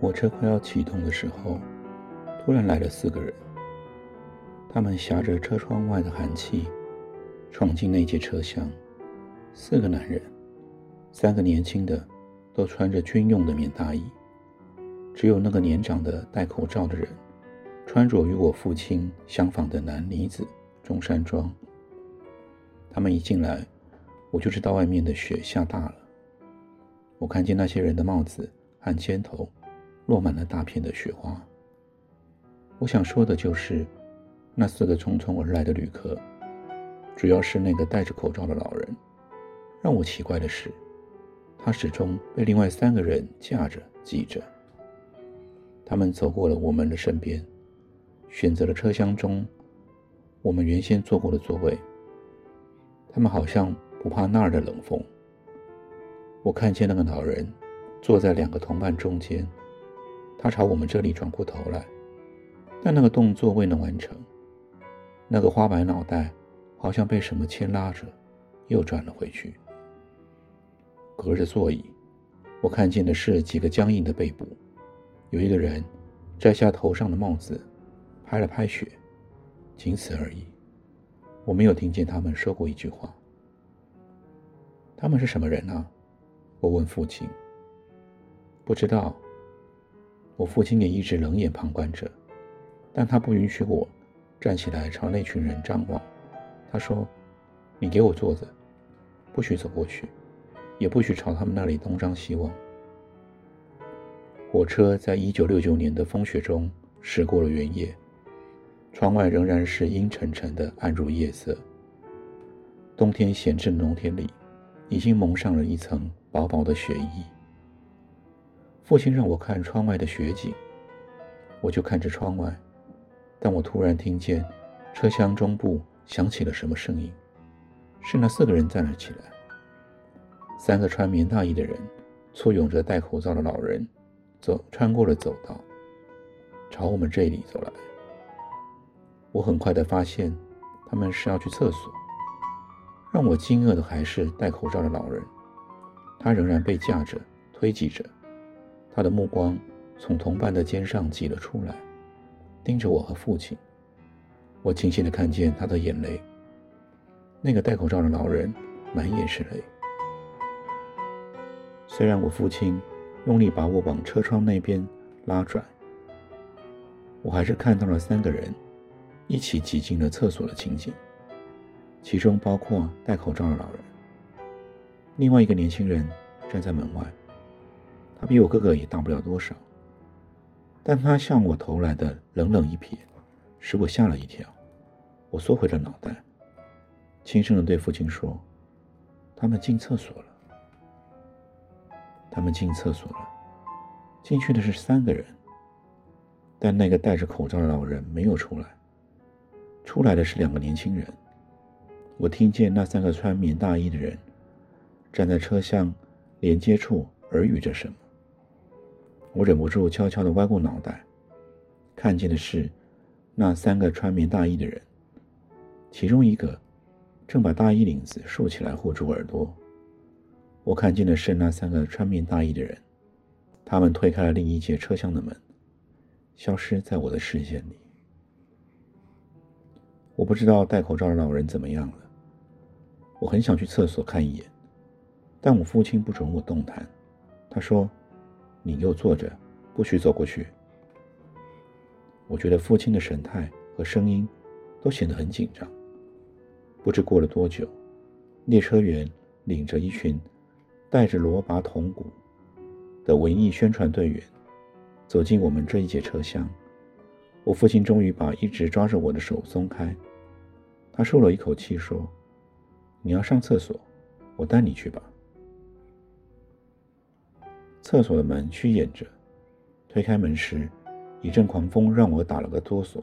火车快要启动的时候，突然来了四个人。他们挟着车窗外的寒气，闯进那节车厢。四个男人，三个年轻的，都穿着军用的棉大衣。只有那个年长的戴口罩的人，穿着与我父亲相仿的男呢子中山装。他们一进来，我就知道外面的雪下大了。我看见那些人的帽子和肩头。落满了大片的雪花。我想说的就是，那四个匆匆而来的旅客，主要是那个戴着口罩的老人。让我奇怪的是，他始终被另外三个人架着挤着。他们走过了我们的身边，选择了车厢中我们原先坐过的座位。他们好像不怕那儿的冷风。我看见那个老人坐在两个同伴中间。他朝我们这里转过头来，但那个动作未能完成。那个花白脑袋好像被什么牵拉着，又转了回去。隔着座椅，我看见的是几个僵硬的背部。有一个人摘下头上的帽子，拍了拍雪，仅此而已。我没有听见他们说过一句话。他们是什么人呢？我问父亲。不知道。我父亲也一直冷眼旁观着，但他不允许我站起来朝那群人张望。他说：“你给我坐着，不许走过去，也不许朝他们那里东张西望。”火车在一九六九年的风雪中驶过了原野，窗外仍然是阴沉沉的，暗入夜色。冬天闲置的农田里，已经蒙上了一层薄薄的雪衣。父亲让我看窗外的雪景，我就看着窗外，但我突然听见车厢中部响起了什么声音，是那四个人站了起来。三个穿棉大衣的人簇拥着戴口罩的老人，走穿过了走道，朝我们这里走来。我很快的发现，他们是要去厕所。让我惊愕的还是戴口罩的老人，他仍然被架着推挤着。他的目光从同伴的肩上挤了出来，盯着我和父亲。我清晰地看见他的眼泪。那个戴口罩的老人满眼是泪。虽然我父亲用力把我往车窗那边拉转，我还是看到了三个人一起挤进了厕所的情景，其中包括戴口罩的老人。另外一个年轻人站在门外。他比我哥哥也大不了多少，但他向我投来的冷冷一瞥，使我吓了一跳。我缩回了脑袋，轻声的对父亲说：“他们进厕所了。”他们进厕所了，进去的是三个人，但那个戴着口罩的老人没有出来。出来的是两个年轻人。我听见那三个穿棉大衣的人站在车厢连接处耳语着什么。我忍不住悄悄地歪过脑袋，看见的是那三个穿棉大衣的人，其中一个正把大衣领子竖起来护住耳朵。我看见的是那三个穿棉大衣的人，他们推开了另一节车厢的门，消失在我的视线里。我不知道戴口罩的老人怎么样了，我很想去厕所看一眼，但我父亲不准我动弹，他说。你又坐着，不许走过去。我觉得父亲的神态和声音都显得很紧张。不知过了多久，列车员领着一群带着罗拔铜鼓的文艺宣传队员走进我们这一节车厢。我父亲终于把一直抓着我的手松开，他舒了一口气说：“你要上厕所，我带你去吧。”厕所的门虚掩着，推开门时，一阵狂风让我打了个哆嗦。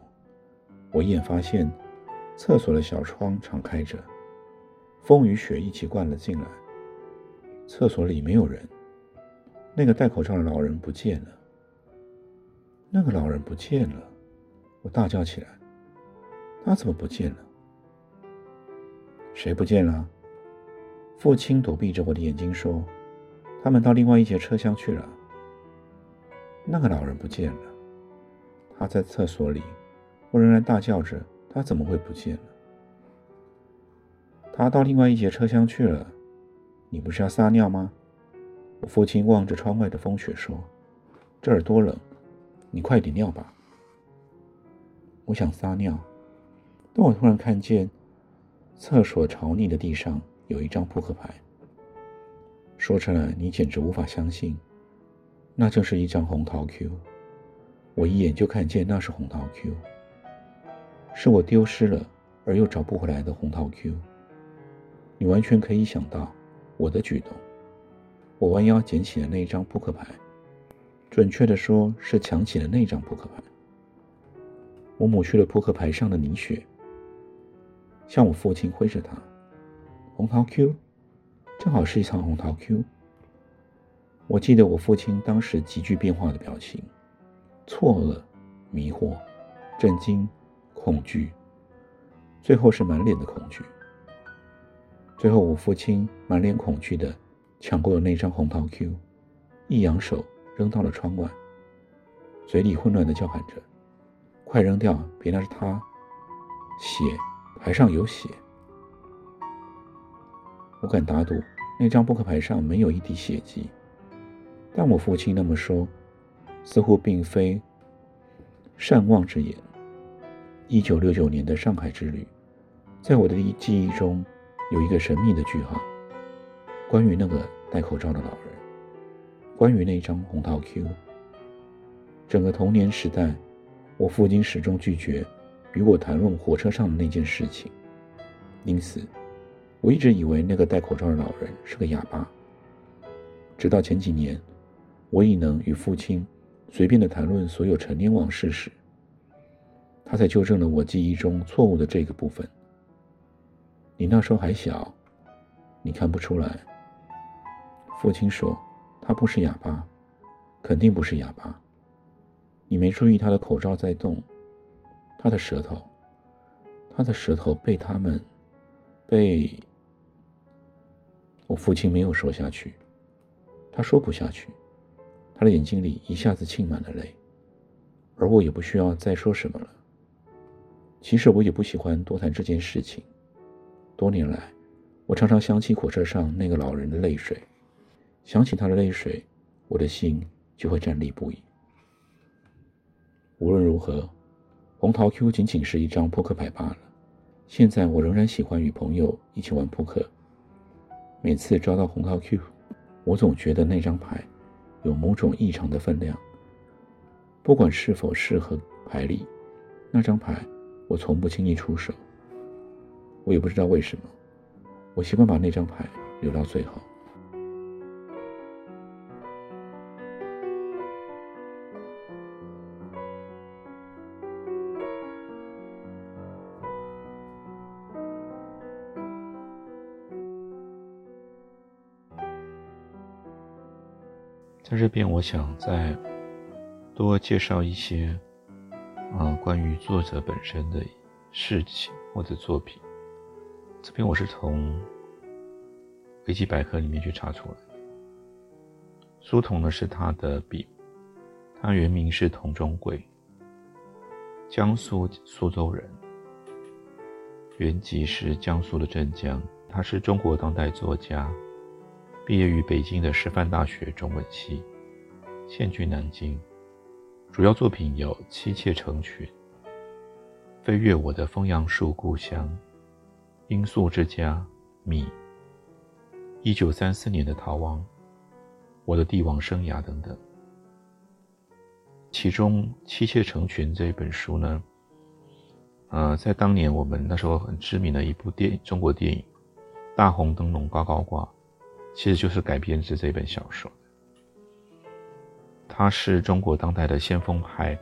我一眼发现，厕所的小窗敞开着，风与雪一起灌了进来。厕所里没有人，那个戴口罩的老人不见了。那个老人不见了，我大叫起来：“他怎么不见了？谁不见了？”父亲躲避着我的眼睛说：“他们到另外一节车厢去了。”那个老人不见了，他在厕所里。我仍然大叫着：“他怎么会不见了？”他到另外一节车厢去了。你不是要撒尿吗？我父亲望着窗外的风雪说：“这儿多冷，你快点尿吧。”我想撒尿，但我突然看见厕所朝逆的地上有一张扑克牌。说出来你简直无法相信，那就是一张红桃 Q。我一眼就看见那是红桃 Q，是我丢失了而又找不回来的红桃 Q。你完全可以想到。我的举动，我弯腰捡起了那张扑克牌，准确的说是抢起了那张扑克牌。我抹去了扑克牌上的泥雪，向我父亲挥着它。红桃 Q，正好是一场红桃 Q。我记得我父亲当时急剧变化的表情：错愕、迷惑、震惊、恐惧，最后是满脸的恐惧。最后，我父亲满脸恐惧的抢过了那张红桃 Q，一扬手扔到了窗外，嘴里混乱的叫喊着：“快扔掉，别那是他！血，牌上有血！”我敢打赌，那张扑克牌上没有一滴血迹。但我父亲那么说，似乎并非善忘之言。一九六九年的上海之旅，在我的记忆中。有一个神秘的句号，关于那个戴口罩的老人，关于那张红桃 Q。整个童年时代，我父亲始终拒绝与我谈论火车上的那件事情，因此，我一直以为那个戴口罩的老人是个哑巴。直到前几年，我已能与父亲随便的谈论所有陈年往事时，他才纠正了我记忆中错误的这个部分。你那时候还小，你看不出来。父亲说：“他不是哑巴，肯定不是哑巴。你没注意他的口罩在动，他的舌头，他的舌头被他们被……”我父亲没有说下去，他说不下去，他的眼睛里一下子沁满了泪，而我也不需要再说什么了。其实我也不喜欢多谈这件事情。多年来，我常常想起火车上那个老人的泪水，想起他的泪水，我的心就会站立不已。无论如何，红桃 Q 仅仅是一张扑克牌罢了。现在我仍然喜欢与朋友一起玩扑克。每次抓到红桃 Q，我总觉得那张牌有某种异常的分量。不管是否适合牌里，那张牌我从不轻易出手。我也不知道为什么，我习惯把那张牌留到最后。这边，我想再多介绍一些啊，关于作者本身的事情或者作品。这篇我是从维基百科里面去查出来的。苏童呢是他的笔，他原名是童中贵，江苏苏州人，原籍是江苏的镇江。他是中国当代作家，毕业于北京的师范大学中文系，现居南京。主要作品有《妻妾成群》《飞越我的枫杨树故乡》。罂粟之家，米。一九三四年的逃亡，我的帝王生涯等等。其中《妻妾成群》这一本书呢，呃，在当年我们那时候很知名的一部电中国电影《大红灯笼高高挂》，其实就是改编自这本小说他是中国当代的先锋派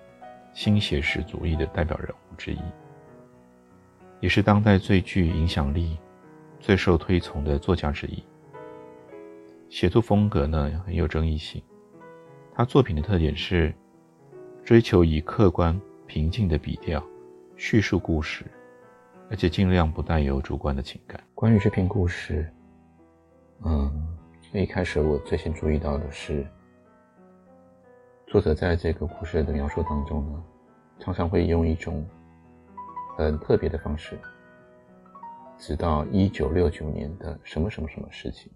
新写实主义的代表人物之一，也是当代最具影响力、最受推崇的作家之一。写作风格呢很有争议性，他作品的特点是追求以客观平静的笔调叙述故事，而且尽量不带有主观的情感。关于这篇故事，嗯，一开始我最先注意到的是。作者在这个故事的描述当中呢，常常会用一种很特别的方式，直到一九六九年的什么什么什么事情。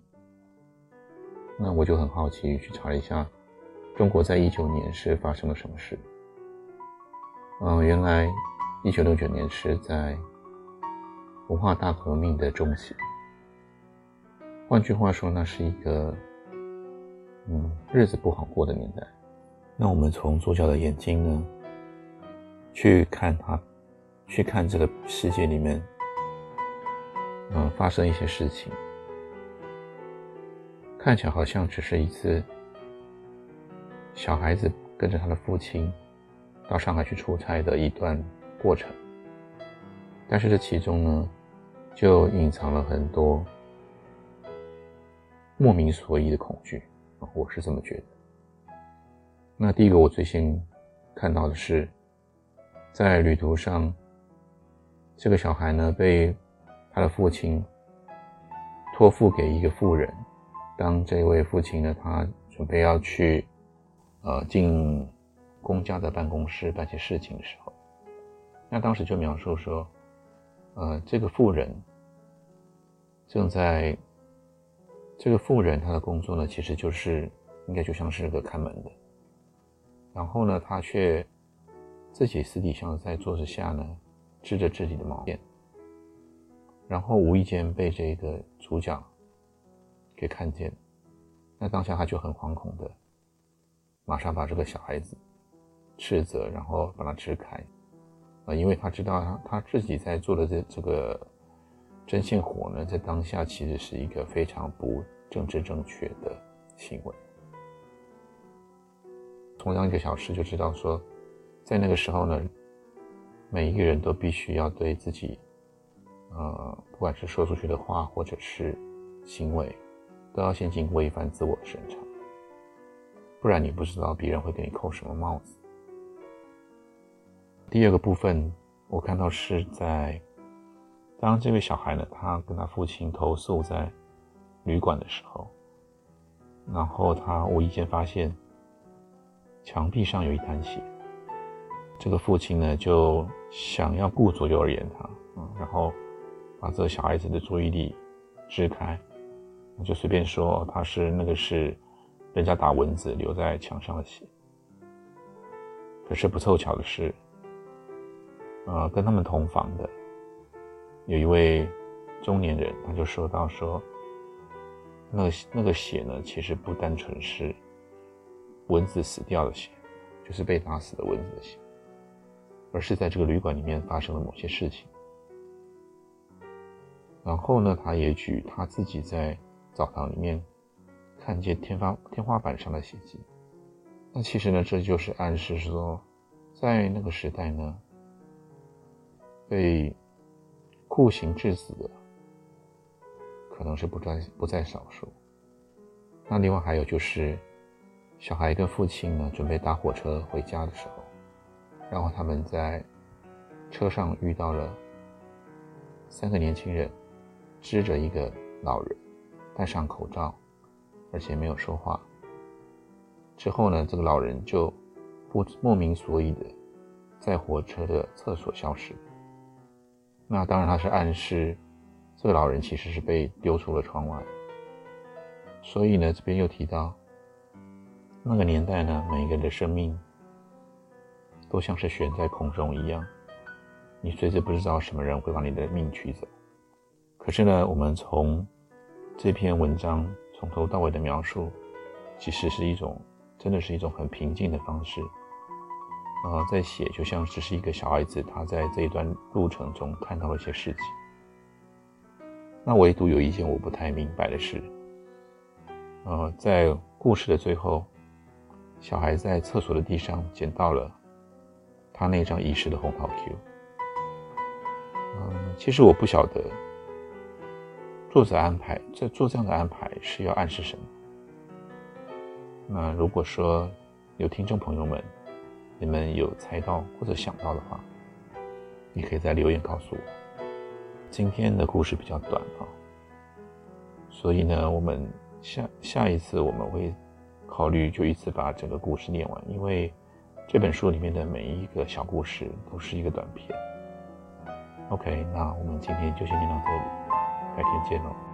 那我就很好奇，去查了一下，中国在一九年是发生了什么事。嗯，原来一九六九年是在文化大革命的中期。换句话说，那是一个嗯日子不好过的年代。那我们从主角的眼睛呢，去看他，去看这个世界里面，嗯，发生一些事情，看起来好像只是一次小孩子跟着他的父亲到上海去出差的一段过程，但是这其中呢，就隐藏了很多莫名所以的恐惧啊我是这么觉得。那第一个，我最先看到的是，在旅途上，这个小孩呢被他的父亲托付给一个妇人。当这位父亲呢，他准备要去呃进公家的办公室办些事情的时候，那当时就描述说，呃，这个妇人正在这个妇人她的工作呢，其实就是应该就像是个看门的。然后呢，他却自己私底下在桌子下呢织着自己的毛线，然后无意间被这个主角给看见，那当下他就很惶恐的，马上把这个小孩子斥责，然后把他支开，啊，因为他知道他他自己在做的这这个针线活呢，在当下其实是一个非常不政治正确的行为。同样一个小时就知道说，在那个时候呢，每一个人都必须要对自己，呃，不管是说出去的话或者是行为，都要先经过一番自我审查，不然你不知道别人会给你扣什么帽子。第二个部分，我看到是在当这位小孩呢，他跟他父亲投诉在旅馆的时候，然后他无意间发现。墙壁上有一滩血，这个父亲呢就想要顾左右而言他，嗯，然后把这个小孩子的注意力支开，就随便说他是那个是人家打蚊子留在墙上的血。可是不凑巧的是，呃，跟他们同房的有一位中年人，他就说到说，那个那个血呢，其实不单纯是。蚊子死掉的血，就是被打死的蚊子的血，而是在这个旅馆里面发生了某些事情。然后呢，他也举他自己在澡堂里面看见天花天花板上的血迹。那其实呢，这就是暗示说，在那个时代呢，被酷刑致死的可能是不在不在少数。那另外还有就是。小孩跟父亲呢，准备搭火车回家的时候，然后他们在车上遇到了三个年轻人，支着一个老人，戴上口罩，而且没有说话。之后呢，这个老人就不莫名所以的在火车的厕所消失。那当然，他是暗示这个老人其实是被丢出了窗外。所以呢，这边又提到。那个年代呢，每个人的生命都像是悬在空中一样，你随时不知道什么人会把你的命取走。可是呢，我们从这篇文章从头到尾的描述，其实是一种，真的是一种很平静的方式。啊，在写就像只是一个小孩子，他在这一段路程中看到了一些事情。那唯独有一件我不太明白的是，呃，在故事的最后。小孩在厕所的地上捡到了他那张遗失的红桃 Q。嗯，其实我不晓得作者安排在做这样的安排是要暗示什么。那如果说有听众朋友们，你们有猜到或者想到的话，你可以在留言告诉我。今天的故事比较短啊，所以呢，我们下下一次我们会考虑就一次把整个故事念完，因为这本书里面的每一个小故事都是一个短片。OK，那我们今天就先念到这里，改天见喽。